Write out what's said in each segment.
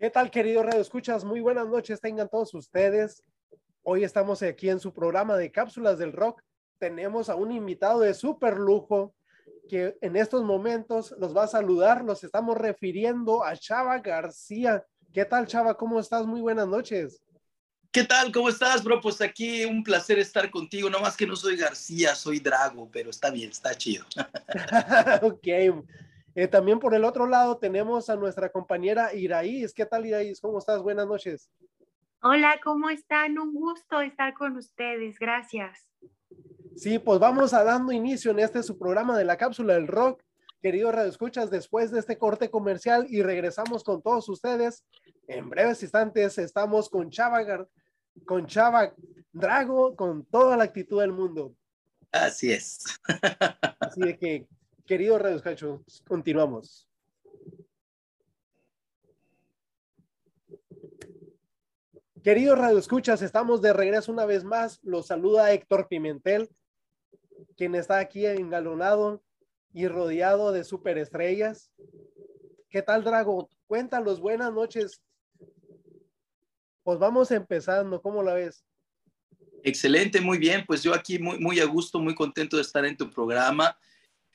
¿Qué tal, querido Radio Escuchas? Muy buenas noches, tengan todos ustedes. Hoy estamos aquí en su programa de Cápsulas del Rock. Tenemos a un invitado de súper lujo que en estos momentos los va a saludar. Nos estamos refiriendo a Chava García. ¿Qué tal, Chava? ¿Cómo estás? Muy buenas noches. ¿Qué tal? ¿Cómo estás, bro? Pues aquí un placer estar contigo. No más que no soy García, soy Drago, pero está bien, está chido. ok. Eh, también por el otro lado tenemos a nuestra compañera Iraíz. ¿Qué tal, Iraíz? ¿Cómo estás? Buenas noches. Hola, ¿cómo están? Un gusto estar con ustedes. Gracias. Sí, pues vamos a dando inicio en este su programa de la cápsula del rock. Queridos escuchas después de este corte comercial y regresamos con todos ustedes. En breves instantes estamos con Chava, con Chava Drago, con toda la actitud del mundo. Así es. Así de que Queridos radioescuchos, continuamos. Queridos radioescuchas, estamos de regreso una vez más. Los saluda Héctor Pimentel, quien está aquí engalonado y rodeado de superestrellas. ¿Qué tal, Drago? Cuéntanos, buenas noches. Pues vamos empezando, ¿cómo la ves? Excelente, muy bien. Pues yo aquí muy, muy a gusto, muy contento de estar en tu programa.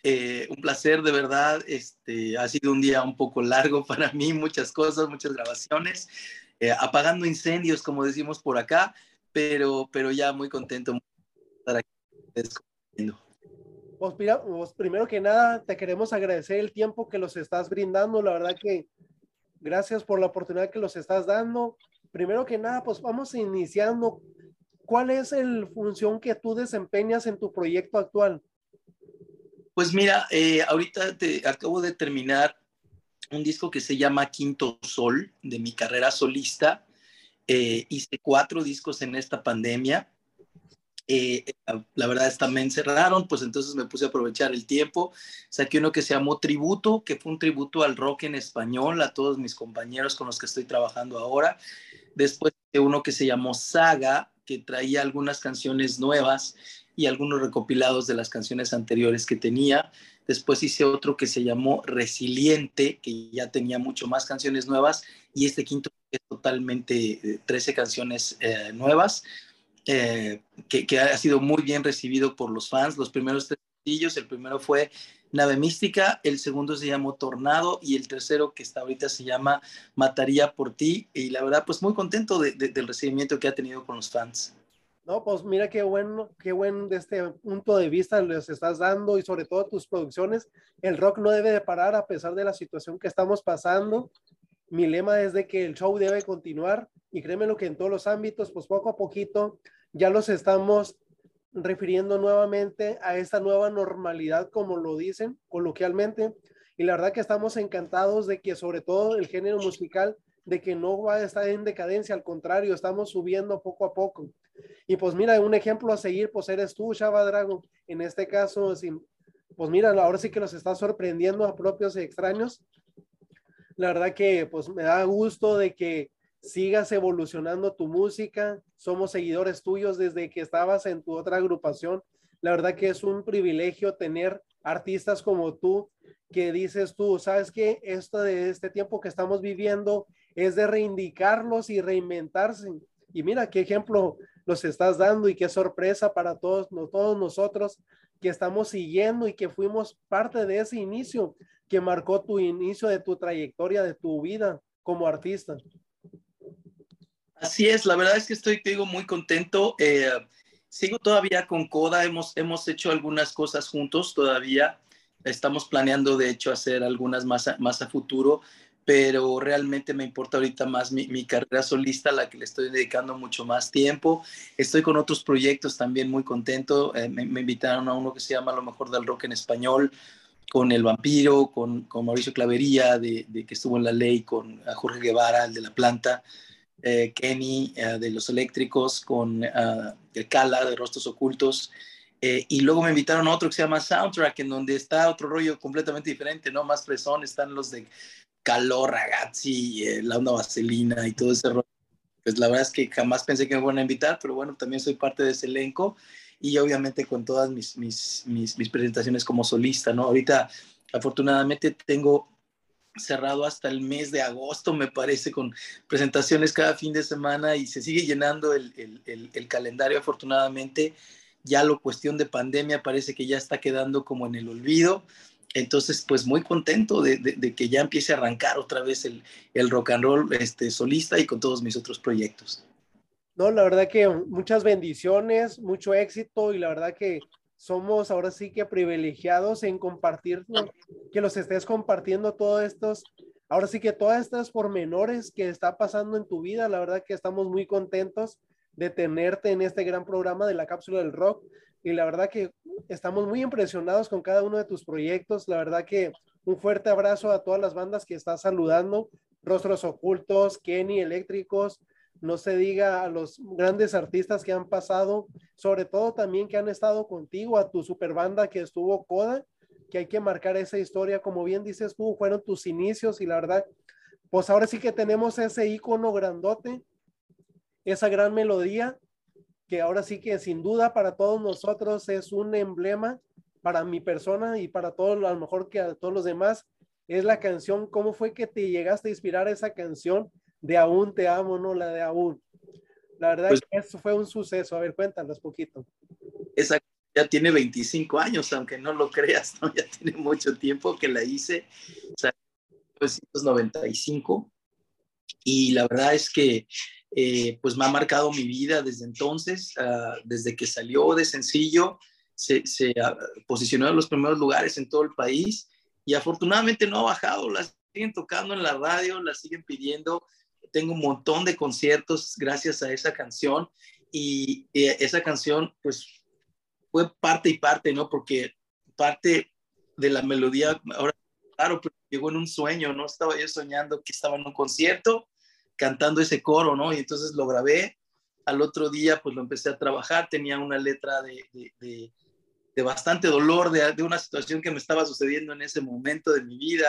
Eh, un placer, de verdad. Este, ha sido un día un poco largo para mí, muchas cosas, muchas grabaciones, eh, apagando incendios, como decimos por acá, pero, pero ya muy contento de estar aquí. Pues, mira, pues primero que nada, te queremos agradecer el tiempo que los estás brindando. La verdad que gracias por la oportunidad que los estás dando. Primero que nada, pues vamos iniciando. ¿Cuál es la función que tú desempeñas en tu proyecto actual? Pues mira, eh, ahorita acabo de terminar un disco que se llama Quinto Sol de mi carrera solista. Eh, hice cuatro discos en esta pandemia. Eh, la verdad es que me encerraron, pues entonces me puse a aprovechar el tiempo. Saqué uno que se llamó Tributo, que fue un tributo al rock en español, a todos mis compañeros con los que estoy trabajando ahora. Después uno que se llamó Saga, que traía algunas canciones nuevas y algunos recopilados de las canciones anteriores que tenía. Después hice otro que se llamó Resiliente, que ya tenía mucho más canciones nuevas. Y este quinto es totalmente 13 eh, canciones eh, nuevas, eh, que, ha sido muy bien recibido por los fans. Los primeros tres sencillos, el primero fue Nave Mística, el segundo se llamó Tornado y el tercero que está ahorita se llama Mataría por ti. Y la verdad, pues muy contento del recibimiento que ha tenido con los fans. No, pues mira qué bueno, qué buen de este punto de vista les estás dando y sobre todo tus producciones. El rock no debe de parar a pesar de la situación que estamos pasando. Mi lema es de que el show debe continuar y créeme lo que en todos los ámbitos, pues poco a poquito ya los estamos refiriendo nuevamente a esta nueva normalidad, como lo dicen coloquialmente. Y la verdad que estamos encantados de que sobre todo el género musical, de que no va a estar en decadencia, al contrario, estamos subiendo poco a poco. Y pues mira, un ejemplo a seguir, pues eres tú, Chava Drago. En este caso, pues mira, ahora sí que nos está sorprendiendo a propios y extraños. La verdad que pues me da gusto de que sigas evolucionando tu música. Somos seguidores tuyos desde que estabas en tu otra agrupación. La verdad que es un privilegio tener artistas como tú que dices tú, sabes que esto de este tiempo que estamos viviendo es de reivindicarlos y reinventarse. Y mira qué ejemplo nos estás dando y qué sorpresa para todos, todos nosotros que estamos siguiendo y que fuimos parte de ese inicio que marcó tu inicio de tu trayectoria, de tu vida como artista. Así es, la verdad es que estoy, te digo, muy contento. Eh, sigo todavía con Coda, hemos, hemos hecho algunas cosas juntos todavía. Estamos planeando, de hecho, hacer algunas más más a futuro pero realmente me importa ahorita más mi, carrera solista, a la que le estoy dedicando mucho más tiempo. Estoy con otros proyectos también muy contento. Eh, me, invitaron a uno que se llama Lo mejor del rock en español, con El Vampiro, con, con Mauricio Clavería, de, que estuvo en La Ley, con Jorge Guevara, el de La Planta, eh, Kenny, eh, de Los Eléctricos, con El Cala, de Rostros Ocultos. y luego me invitaron a otro que se llama Soundtrack, en donde está otro rollo completamente diferente, ¿no? Más fresón, están los de calor, ragazzi, eh, la onda vaselina y todo ese rollo. Pues la verdad es que jamás pensé que me iban a invitar, pero bueno, también soy parte de ese elenco y obviamente con todas mis, mis, mis, presentaciones como solista, ¿no? Ahorita, afortunadamente, tengo cerrado hasta el mes de agosto, me parece, con presentaciones cada fin de semana y se sigue llenando el, calendario afortunadamente. Ya lo cuestión de pandemia parece que ya está quedando como en el olvido. Entonces, pues muy contento de, que ya empiece a arrancar otra vez el, rock and roll este, solista y con todos mis otros proyectos. No, la verdad que muchas bendiciones, mucho éxito y la verdad que somos ahora sí que privilegiados en compartir, que los estés compartiendo todos estos, ahora sí que todas estas pormenores que está pasando en tu vida, la verdad que estamos muy contentos de tenerte en este gran programa de la cápsula del rock y la verdad que estamos muy impresionados con cada uno de tus proyectos, la verdad que un fuerte abrazo a todas las bandas que estás saludando, Rostros Ocultos, Kenny Eléctricos, no se diga a los grandes artistas que han pasado, sobre todo también que han estado contigo, a tu super banda que estuvo Coda, que hay que marcar esa historia, como bien dices tú, fueron tus inicios y la verdad, pues ahora sí que tenemos ese icono grandote, esa gran melodía, que ahora sí que sin duda para todos nosotros es un emblema para mi persona y para todos, a lo mejor que a todos los demás, es la canción, ¿cómo fue que te llegaste a inspirar esa canción? de aún te amo, no la de aún. La verdad pues que eso fue un suceso. A ver, cuéntanos poquito. Esa ya tiene 25 años, aunque no lo creas, ¿no? ya tiene mucho tiempo que la hice, o sea, 1995. Y la verdad es que eh, pues me ha marcado mi vida desde entonces, uh, desde que salió de sencillo, se, uh, posicionó en los primeros lugares en todo el país y afortunadamente no ha bajado, la siguen tocando en la radio, la siguen pidiendo, tengo un montón de conciertos gracias a esa canción y, esa canción pues fue parte y parte, ¿no? Porque parte de la melodía, ahora claro, pero llegó en un sueño, ¿no? Estaba yo soñando que estaba en un concierto cantando ese coro, ¿no? Y entonces lo grabé. Al otro día, pues lo empecé a trabajar. Tenía una letra de, de, bastante dolor, de, de, una situación que me estaba sucediendo en ese momento de mi vida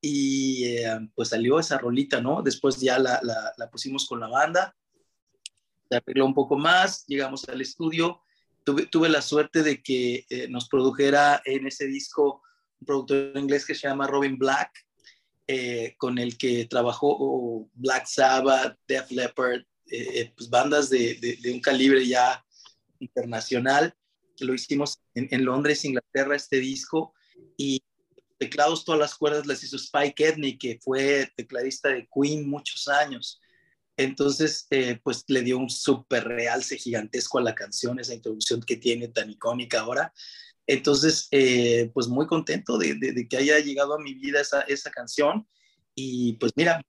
y eh, pues salió esa rolita, ¿no? Después ya la, la, pusimos con la banda, se arregló un poco más, llegamos al estudio, tuve, tuve la suerte de que eh, nos produjera en ese disco un productor inglés que se llama Robin Black, eh, con el que trabajó Black Sabbath, Def Leppard, pues bandas de, un calibre ya internacional. Lo hicimos en, Londres, Inglaterra, este disco, y teclados, todas las cuerdas las hizo Spike Edney, que fue tecladista de Queen muchos años. Entonces, eh, pues le dio un súper realce gigantesco a la canción, esa introducción que tiene tan icónica ahora. Entonces, eh, pues muy contento de, de, que haya llegado a mi vida esa, esa canción. Y pues mira,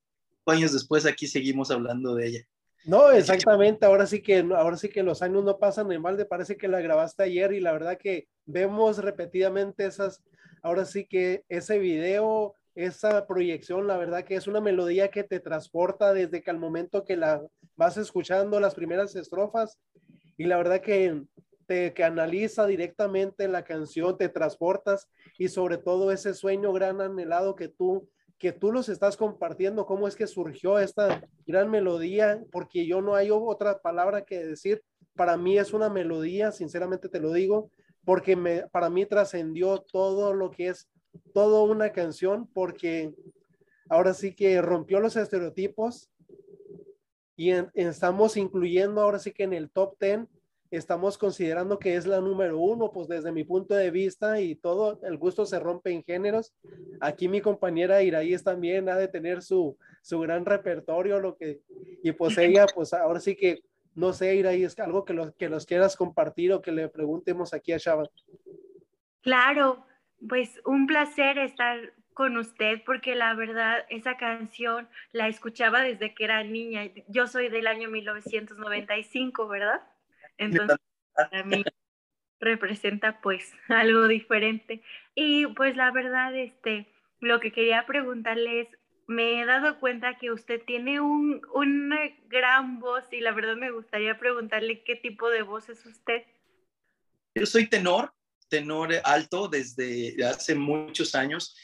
años después aquí seguimos hablando de ella. No, exactamente. Ahora sí que ahora sí que los años no pasan en balde. Parece que la grabaste ayer y la verdad que vemos repetidamente esas ahora sí que ese video, esa proyección, la verdad que es una melodía que te transporta desde que al momento que la vas escuchando las primeras estrofas y la verdad que te que analiza directamente la canción, te transportas y sobre todo ese sueño gran anhelado que tú que tú los estás compartiendo, cómo es que surgió esta gran melodía, porque yo no hay otra palabra que decir, para mí es una melodía, sinceramente te lo digo, porque me, para mí trascendió todo lo que es toda una canción, porque ahora sí que rompió los estereotipos y estamos incluyendo ahora sí que en el top 10 estamos considerando que es la número uno, pues desde mi punto de vista y todo, el gusto se rompe en géneros. Aquí mi compañera Iraíz también ha de tener su, su gran repertorio, lo que, y pues ella, pues ahora sí que no sé, Iraí, es algo que los, que los quieras compartir o que le preguntemos aquí a Shaba. Claro, pues un placer estar con usted porque la verdad esa canción la escuchaba desde que era niña. Yo soy del año 1995, ¿verdad? Entonces, para mí representa pues algo diferente. Y pues la verdad, este, lo que quería preguntarle es, me he dado cuenta que usted tiene un, una gran voz y la verdad me gustaría preguntarle qué tipo de voz es usted. Yo soy tenor, tenor alto desde hace muchos años.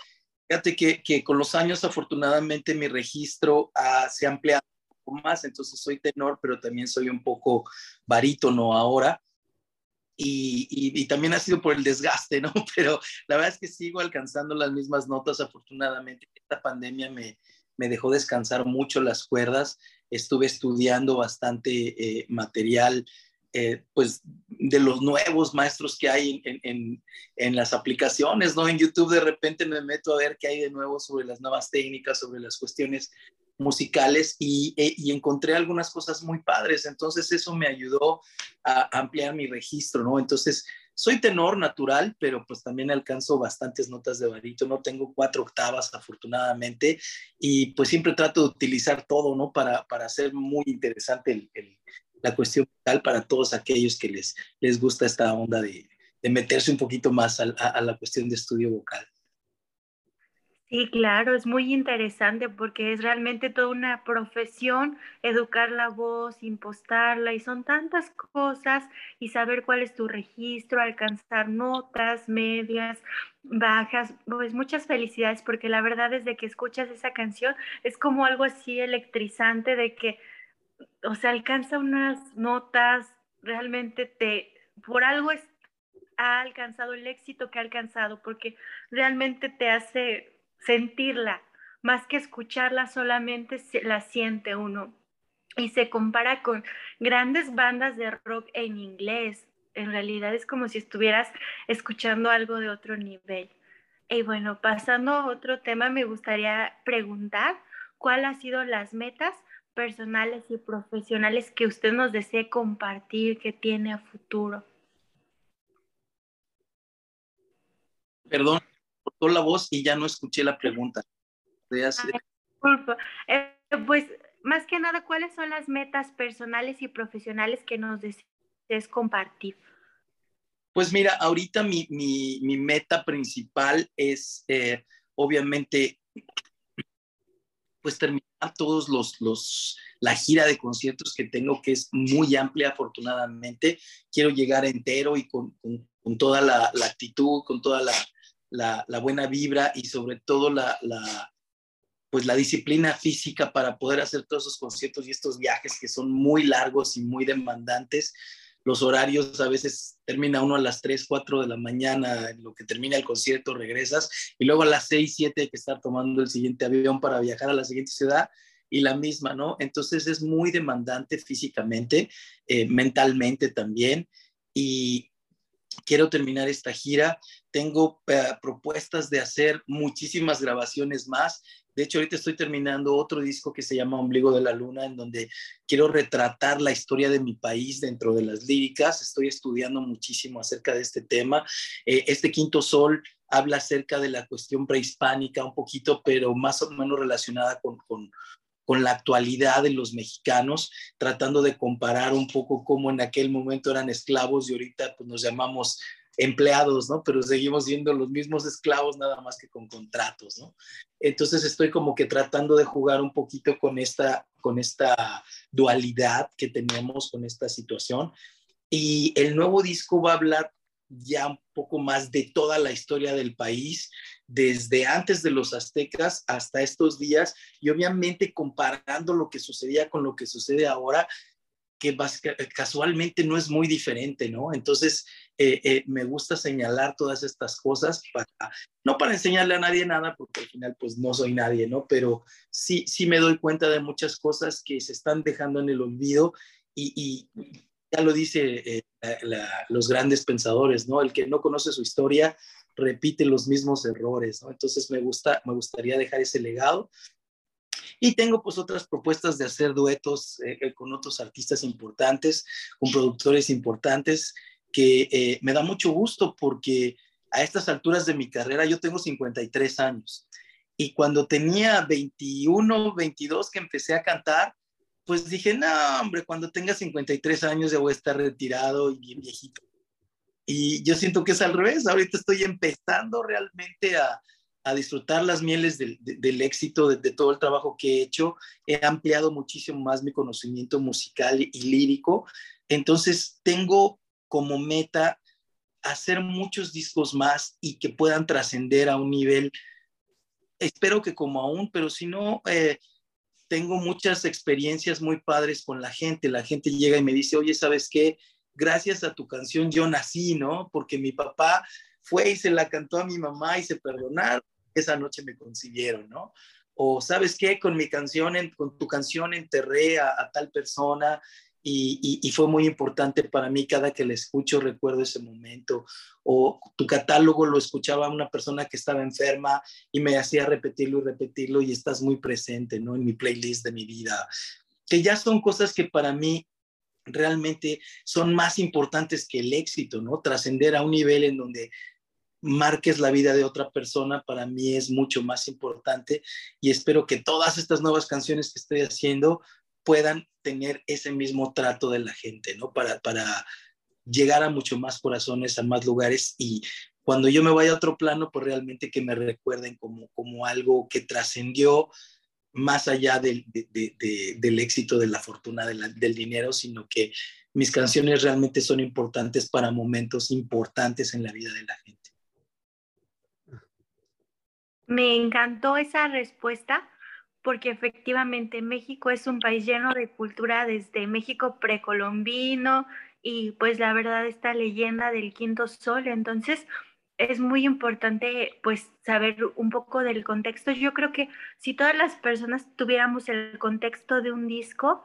Fíjate que, que con los años afortunadamente mi registro se ha ampliado poco más, entonces soy tenor, pero también soy un poco barítono ahora. y, y, también ha sido por el desgaste, ¿no? Pero la verdad es que sigo alcanzando las mismas notas, afortunadamente. Esta pandemia me, me dejó descansar mucho las cuerdas, estuve estudiando bastante eh, material, eh, pues de los nuevos maestros que hay en, en, en, las aplicaciones, ¿no? En YouTube de repente me meto a ver qué hay de nuevo sobre las nuevas técnicas, sobre las cuestiones musicales y, eh, y, encontré algunas cosas muy padres. Entonces eso me ayudó a ampliar mi registro, ¿no? Entonces soy tenor natural, pero pues también alcanzo bastantes notas de no Tengo cuatro octavas afortunadamente y pues siempre trato de utilizar todo, ¿no? Para, para hacer muy interesante la cuestión musical para todos aquellos que les, les gusta esta onda de, de meterse un poquito más a la cuestión de estudio vocal. Sí, claro, es muy interesante porque es realmente toda una profesión educar la voz, impostarla y son tantas cosas y saber cuál es tu registro, alcanzar notas medias, bajas, pues muchas felicidades porque la verdad desde que escuchas esa canción es como algo así electrizante de que, o sea, alcanza unas notas, realmente te, por algo es, ha alcanzado el éxito que ha alcanzado porque realmente te hace sentirla, más que escucharla solamente la siente uno. Y se compara con grandes bandas de rock en inglés. En realidad es como si estuvieras escuchando algo de otro nivel. Y bueno, pasando a otro tema, me gustaría preguntar cuál ha sido las metas personales y profesionales que usted nos desee compartir, que tiene a futuro. Perdón, cortó la voz y ya no escuché la pregunta. disculpa. Eh, pues más que nada, ¿cuáles son las metas personales y profesionales que nos desees compartir? Pues mira, ahorita mi, mi, mi meta principal es eh, obviamente pues terminar todos los, los, la gira de conciertos que tengo, que es muy amplia afortunadamente. Quiero llegar entero y con, con, con toda la, la, actitud, con toda la, la, buena vibra y sobre todo la, pues la disciplina física para poder hacer todos esos conciertos y estos viajes que son muy largos y muy demandantes. Los horarios a veces termina uno a las 3, 4 de la mañana, en lo que termina el concierto regresas y luego a las 6, 7 hay que estar tomando el siguiente avión para viajar a la siguiente ciudad y la misma, ¿no? Entonces es muy demandante físicamente, eh, mentalmente también y, quiero terminar esta gira. Tengo eh, propuestas de hacer muchísimas grabaciones más. De hecho, ahorita estoy terminando otro disco que se llama Ombligo de la Luna, en donde quiero retratar la historia de mi país dentro de las líricas. Estoy estudiando muchísimo acerca de este tema. Eh, este Quinto Sol habla acerca de la cuestión prehispánica un poquito, pero más o menos relacionada con, con, con la actualidad de los mexicanos, tratando de comparar un poco cómo en aquel momento eran esclavos y ahorita pues, nos llamamos empleados, ¿no? Pero seguimos siendo los mismos esclavos, nada más que con contratos, ¿no? Entonces estoy como que tratando de jugar un poquito con esta, con esta dualidad que tenemos con esta situación. Y el nuevo disco va a hablar ya un poco más de toda la historia del país, desde antes de los aztecas hasta estos días, y obviamente comparando lo que sucedía con lo que sucede ahora, que casualmente no es muy diferente, ¿no? Entonces, eh, eh, me gusta señalar todas estas cosas, para, no para enseñarle a nadie nada, porque al final pues no soy nadie, ¿no? Pero sí, sí me doy cuenta de muchas cosas que se están dejando en el olvido y, ya lo dice eh, los grandes pensadores, ¿no? El que no conoce su historia repite los mismos errores. Entonces me, gusta, me gustaría dejar ese legado. Y tengo pues otras propuestas de hacer duetos eh, eh, con otros artistas importantes, con productores importantes, que me da mucho gusto porque a estas alturas de mi carrera yo tengo 53 años. Y cuando tenía 21, 22 que empecé a cantar, pues dije, no, hombre, cuando tenga 53 años ya voy a estar retirado y bien viejito. Y yo siento que es al revés, ahorita estoy empezando realmente a, a disfrutar las mieles del, del éxito, de, de, todo el trabajo que he hecho. He ampliado muchísimo más mi conocimiento musical y, lírico. Entonces, tengo como meta hacer muchos discos más y que puedan trascender a un nivel, espero que como aún, pero si no, eh, tengo muchas experiencias muy padres con la gente. La gente llega y me dice, oye, ¿sabes qué? Gracias a tu canción yo nací, ¿no? Porque mi papá fue y se la cantó a mi mamá y se perdonaron, esa noche me concibieron, ¿no? O sabes qué, con mi canción, con tu canción enterré a, tal persona y, y, fue muy importante para mí cada que la escucho, recuerdo ese momento. O tu catálogo lo escuchaba una persona que estaba enferma y me hacía repetirlo y repetirlo y estás muy presente, ¿no? En mi playlist de mi vida. Que ya son cosas que para mí realmente son más importantes que el éxito, ¿no? Trascender a un nivel en donde marques la vida de otra persona, para mí es mucho más importante y espero que todas estas nuevas canciones que estoy haciendo puedan tener ese mismo trato de la gente, ¿no? Para, para llegar a mucho más corazones, a más lugares y cuando yo me vaya a otro plano, pues realmente que me recuerden como, como algo que trascendió más allá del, del éxito, de la fortuna, del dinero, sino que mis canciones realmente son importantes para momentos importantes en la vida de la gente. Me encantó esa respuesta porque efectivamente México es un país lleno de cultura desde México precolombino y pues la verdad esta leyenda del quinto sol, entonces es muy importante pues saber un poco del contexto. Yo creo que si todas las personas tuviéramos el contexto de un disco,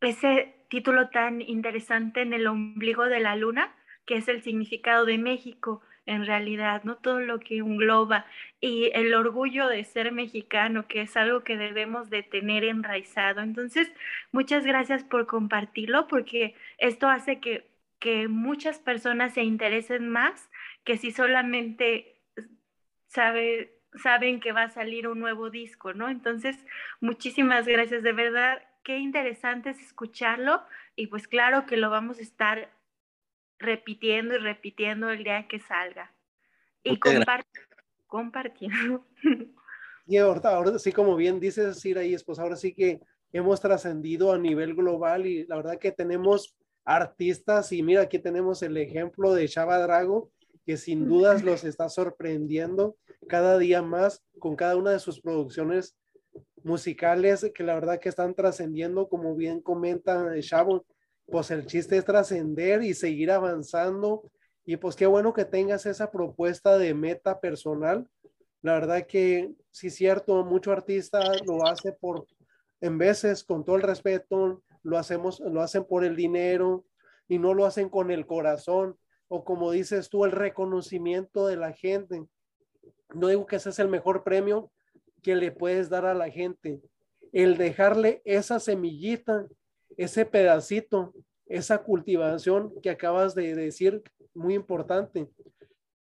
ese título tan interesante en el ombligo de la luna, que es el significado de México en realidad, ¿no? Todo lo que engloba y el orgullo de ser mexicano, que es algo que debemos de tener enraizado. Entonces, muchas gracias por compartirlo porque esto hace que, que muchas personas se interesen más que si solamente sabe, saben que va a salir un nuevo disco, ¿no? Entonces, muchísimas gracias, de verdad, qué interesante es escucharlo y pues claro que lo vamos a estar repitiendo y repitiendo el día que salga. Y compartiendo. Y ahora, ahora sí, como bien dices, Siraís, pues ahora sí que hemos trascendido a nivel global y la verdad que tenemos artistas y mira, aquí tenemos el ejemplo de Chava Drago, que sin dudas los está sorprendiendo cada día más con cada una de sus producciones musicales que la verdad que están trascendiendo, como bien comenta Chavo, pues el chiste es trascender y seguir avanzando. Y pues qué bueno que tengas esa propuesta de meta personal. La verdad que sí cierto, mucho artista lo hace por, en veces con todo el respeto, lo hacemos, lo hacen por el dinero y no lo hacen con el corazón o como dices tú, el reconocimiento de la gente. No digo que ese es el mejor premio que le puedes dar a la gente. El dejarle esa semillita, ese pedacito, esa cultivación que acabas de decir, muy importante.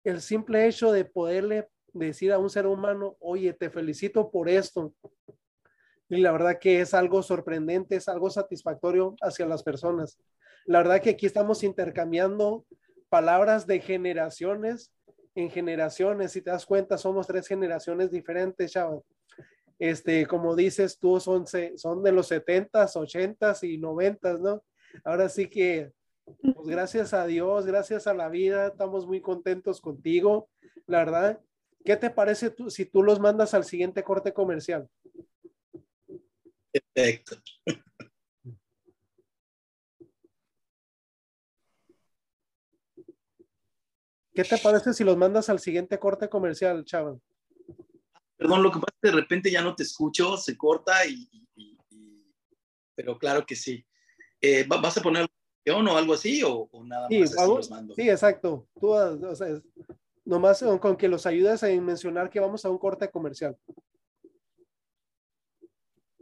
El simple hecho de poderle decir a un ser humano, oye, te felicito por esto. Y la verdad que es algo sorprendente, es algo satisfactorio hacia las personas. La verdad que aquí estamos intercambiando palabras de generaciones en generaciones. Si te das cuenta, somos tres generaciones diferentes, chaval. Este, como dices tú, son, son de los 70s, 80s y 90s, ¿no? Ahora sí que, pues gracias a Dios, gracias a la vida, estamos muy contentos contigo, la verdad. ¿Qué te parece tú, si tú los mandas al siguiente corte comercial? Perfecto. ¿Qué te parece si los mandas al siguiente corte comercial, chaval? Perdón, lo que pasa es que de repente ya no te escucho, se corta y, pero claro que sí. Eh, ¿Vas a poner o algo así o, nada más así los mando? Sí, exacto. Tú, o sea, nomás con que los ayudes a mencionar que vamos a un corte comercial.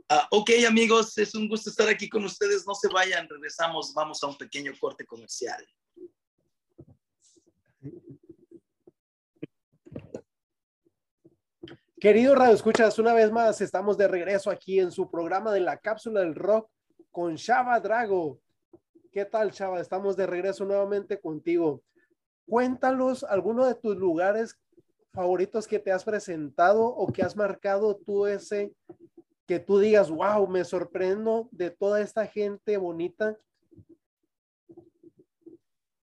Ah, ok, amigos, es un gusto estar aquí con ustedes. No se vayan, regresamos, vamos a un pequeño corte comercial. Querido Radio Escuchas, una vez más estamos de regreso aquí en su programa de la cápsula del rock con Chava Drago. ¿Qué tal, Chava? Estamos de regreso nuevamente contigo. Cuéntanos alguno de tus lugares favoritos que te has presentado o que has marcado tú ese que tú digas, wow, me sorprendo de toda esta gente bonita.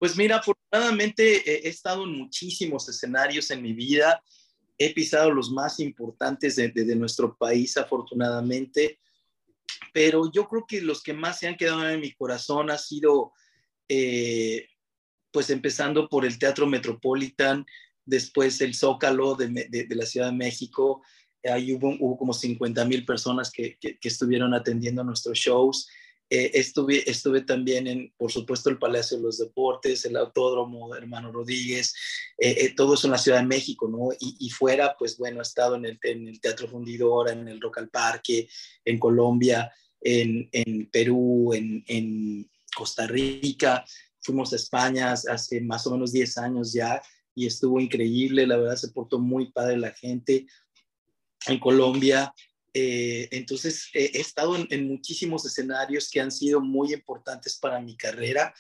Pues mira, afortunadamente he estado en muchísimos escenarios en mi vida. He pisado los más importantes de, nuestro país, afortunadamente, pero yo creo que los que más se han quedado en mi corazón ha sido eh, pues empezando por el Teatro Metropolitan, después el Zócalo de, la Ciudad de México, ahí hubo, como 50 mil personas que, estuvieron atendiendo nuestros shows. Eh, estuve, estuve también en, por supuesto, el Palacio de los Deportes, el Autódromo Hermano Rodríguez, eh, eh, todo eso en la Ciudad de México, ¿no? Y, fuera, pues bueno, he estado en el, en el, Teatro Fundidora, en el Rock al Parque, en Colombia, en, en Perú, en, en, Costa Rica, fuimos a España hace más o menos 10 años ya y estuvo increíble, la verdad se portó muy padre la gente en Colombia, eh, entonces, he estado en, muchísimos escenarios que han sido muy importantes para mi carrera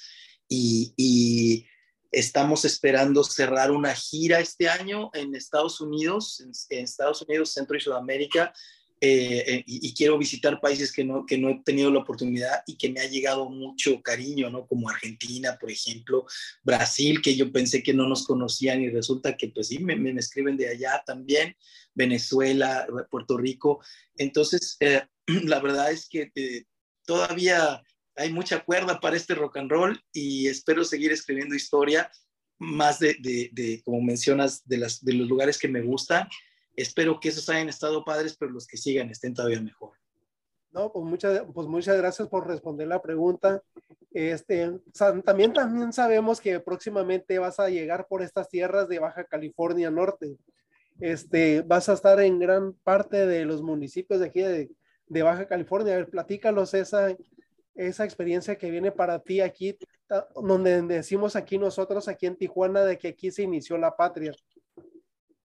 y, estamos esperando cerrar una gira este año en Estados Unidos, en, Estados Unidos, Centro y Sudamérica. Eh, eh, y, quiero visitar países que no, que no he tenido la oportunidad y que me ha llegado mucho cariño, ¿no? Como Argentina, por ejemplo, Brasil, que yo pensé que no nos conocían y resulta que pues sí, me, me escriben de allá también. Venezuela, Puerto Rico. Entonces, eh, la verdad es que todavía hay mucha cuerda para este rock and roll y espero seguir escribiendo historia más de, de, como mencionas, de, las, de los lugares que me gustan. Espero que esos hayan estado padres, pero los que sigan estén todavía mejor. No, pues muchas, pues muchas gracias por responder la pregunta. Este, también, también sabemos que próximamente vas a llegar por estas tierras de Baja California Norte este, vas a estar en gran parte de los municipios de aquí de, Baja California. A ver, platícalos esa, esa experiencia que viene para ti aquí, donde decimos aquí nosotros, aquí en Tijuana, de que aquí se inició la patria.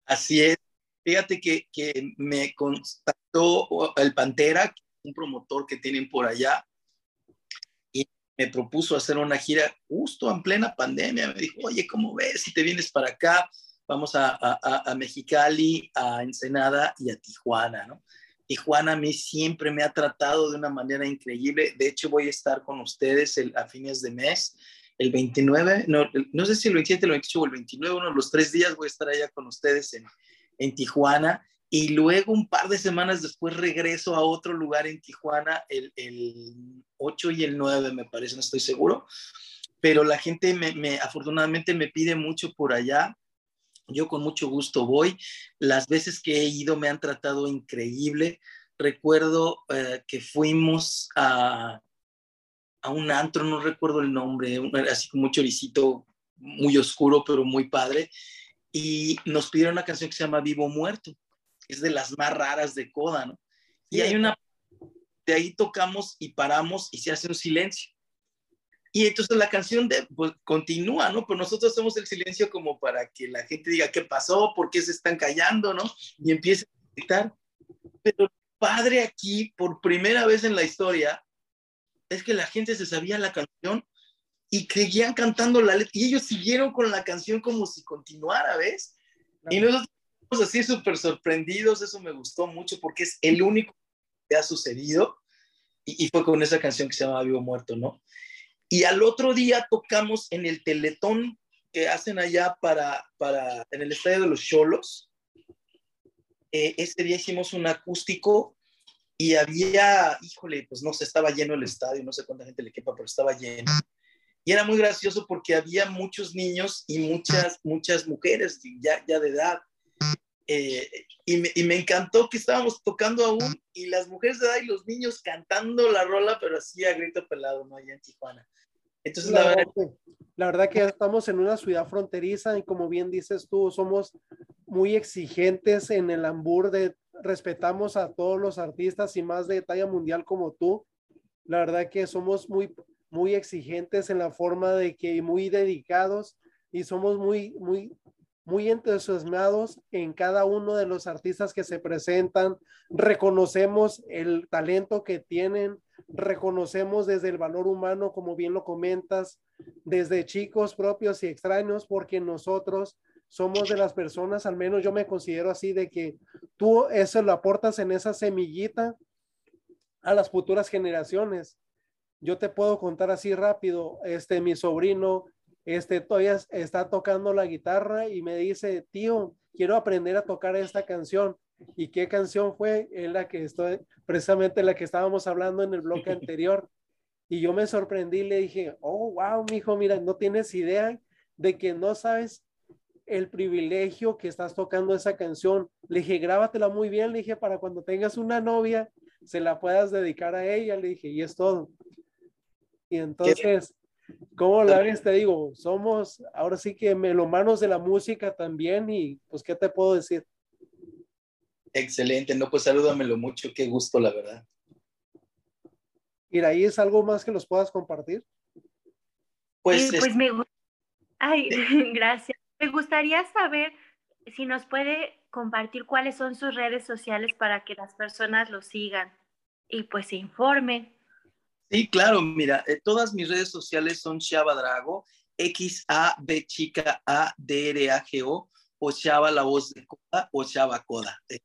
Así es. Fíjate que, que me contactó el Pantera, un promotor que tienen por allá, y me propuso hacer una gira justo en plena pandemia. Me dijo, oye, ¿cómo ves si te vienes para acá? vamos a, a, Mexicali, a Ensenada y a Tijuana, ¿no? Tijuana a mí siempre me ha tratado de una manera increíble. De hecho, voy a estar con ustedes el, a fines de mes, el 29, no, no sé si el 27, el 28 o el 29, uno de los tres días voy a estar allá con ustedes en, en Tijuana. Y luego un par de semanas después regreso a otro lugar en Tijuana, el, el 8 y el 9, me parece, no estoy seguro. Pero la gente me, me afortunadamente me pide mucho por allá yo con mucho gusto voy. Las veces que he ido me han tratado increíble. Recuerdo eh, que fuimos a, a, un antro, no recuerdo el nombre, así como un choricito muy oscuro, pero muy padre. Y nos pidieron una canción que se llama Vivo Muerto. Es de las más raras de Coda, ¿no? Y hay una... De ahí tocamos y paramos y se hace un silencio. Y entonces la canción de, pues, continúa, ¿no? Pero nosotros hacemos el silencio como para que la gente diga qué pasó, por qué se están callando, ¿no? Y empieza a gritar. Pero padre aquí, por primera vez en la historia, es que la gente se sabía la canción y creían cantando la letra. Y ellos siguieron con la canción como si continuara, ¿ves? Y nosotros así súper sorprendidos, eso me gustó mucho porque es el único que ha sucedido. Y, y fue con esa canción que se llama Vivo Muerto, ¿no? Y al otro día tocamos en el teletón que hacen allá para, para en el estadio de los Cholos. Eh, ese día hicimos un acústico y había, híjole, pues no sé, estaba lleno el estadio, no sé cuánta gente le quepa, pero estaba lleno. Y era muy gracioso porque había muchos niños y muchas, muchas mujeres ya, ya de edad. Eh, y, me, y, me, encantó que estábamos tocando aún y las mujeres de edad y los niños cantando la rola, pero así a grito pelado, ¿no? Allá en Tijuana. Entonces, la, verdad, que, la verdad que estamos en una ciudad fronteriza y como bien dices tú, somos muy exigentes en el ambur de respetamos a todos los artistas y más de talla mundial como tú. La verdad que somos muy, muy exigentes en la forma de que muy dedicados y somos muy, muy muy entusiasmados en cada uno de los artistas que se presentan, reconocemos el talento que tienen, reconocemos desde el valor humano, como bien lo comentas, desde chicos propios y extraños, porque nosotros somos de las personas, al menos yo me considero así, de que tú eso lo aportas en esa semillita a las futuras generaciones. Yo te puedo contar así rápido, este, mi sobrino este, todavía está tocando la guitarra y me dice, tío, quiero aprender a tocar esta canción. ¿Y qué canción fue? Es la que estoy, precisamente la que estábamos hablando en el bloque anterior. Y yo me sorprendí y le dije, oh, wow, mijo, mira, no tienes idea de que no sabes el privilegio que estás tocando esa canción. Le dije, grábatela muy bien, le dije, para cuando tengas una novia, se la puedas dedicar a ella, le dije, y es todo. Y entonces, ¿cómo la ves? Te digo, somos ahora sí que melomanos de la música también y pues, ¿qué te puedo decir? Excelente, no, pues salúdamelo mucho, qué gusto, la verdad. ¿Y ahí es algo más que los puedas compartir? Pues, pues me Ay, gracias. Me gustaría saber si nos puede compartir cuáles son sus redes sociales para que las personas lo sigan y pues se informen. Sí, claro, mira, eh, todas mis redes sociales son Shaba Drago, X A B chica A D R A G O o Shaba la voz de Coda o Shaba Coda. Eh,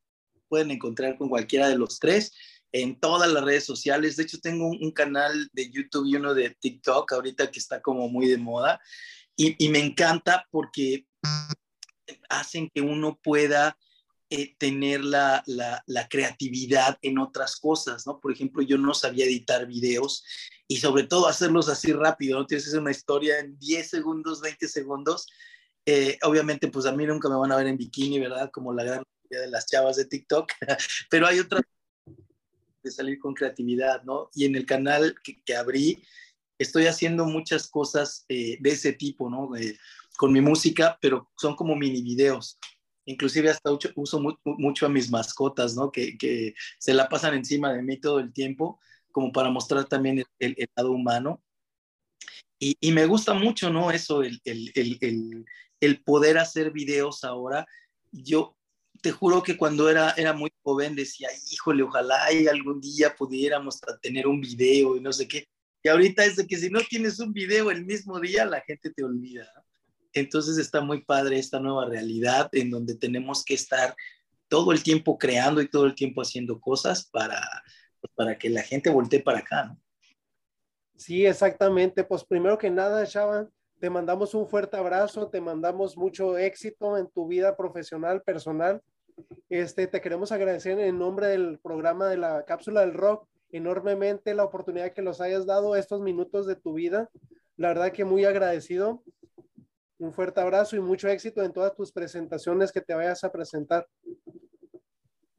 pueden encontrar con cualquiera de los tres en todas las redes sociales. De hecho, tengo un, canal de YouTube y uno de TikTok ahorita que está como muy de moda y me encanta porque hacen que uno pueda eh, tener la, la, creatividad en otras cosas, ¿no? Por ejemplo, yo no sabía editar videos y sobre todo hacerlos así rápido, ¿no? Tienes que una historia en 10 segundos, 20 segundos. Eh, obviamente, pues a mí nunca me van a ver en bikini, ¿verdad? Como la gran mayoría de las chavas de TikTok, pero hay otras de salir con creatividad, ¿no? Y en el canal que, abrí, estoy haciendo muchas cosas eh, de ese tipo, ¿no? con mi música, pero son como mini videos inclusive hasta uso mucho a mis mascotas, ¿no? Que, se la pasan encima de mí todo el tiempo, como para mostrar también el, el, lado humano. Y, me gusta mucho, ¿no? Eso, el, poder hacer videos ahora. Yo te juro que cuando era, era muy joven decía, híjole, ojalá y algún día pudiéramos tener un video y no sé qué. Y ahorita es de que si no tienes un video el mismo día, la gente te olvida. ¿no? Entonces está muy padre esta nueva realidad en donde tenemos que estar todo el tiempo creando y todo el tiempo haciendo cosas para, pues, para que la gente voltee para acá, ¿no? Sí, exactamente. Pues primero que nada, Chava, te mandamos un fuerte abrazo, te mandamos mucho éxito en tu vida profesional, personal. Este, te queremos agradecer en nombre del programa de la cápsula del rock enormemente la oportunidad que nos hayas dado estos minutos de tu vida. La verdad que muy agradecido un fuerte abrazo y mucho éxito en todas tus presentaciones que te vayas a presentar.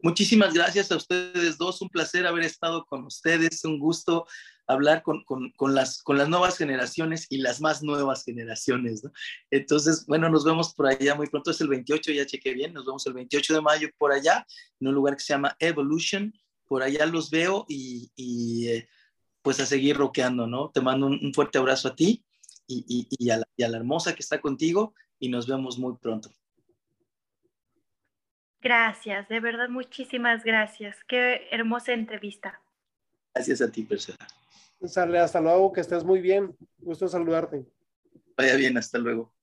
Muchísimas gracias a ustedes dos, un placer haber estado con ustedes, un gusto hablar con, las, con las nuevas generaciones y las más nuevas generaciones. Entonces, bueno, nos vemos por allá muy pronto, es el 28, ya chequé bien, nos vemos el 28 de mayo por allá, en un lugar que se llama Evolution, por allá los veo y, eh, pues a seguir roqueando, ¿no? Te mando un fuerte abrazo a ti y, a la, hermosa que está contigo y nos vemos muy pronto. Gracias, de verdad, muchísimas gracias. Qué hermosa entrevista. Gracias a ti, Persona. Sale, hasta luego, que estés muy bien. Gusto saludarte. Vaya bien, hasta luego.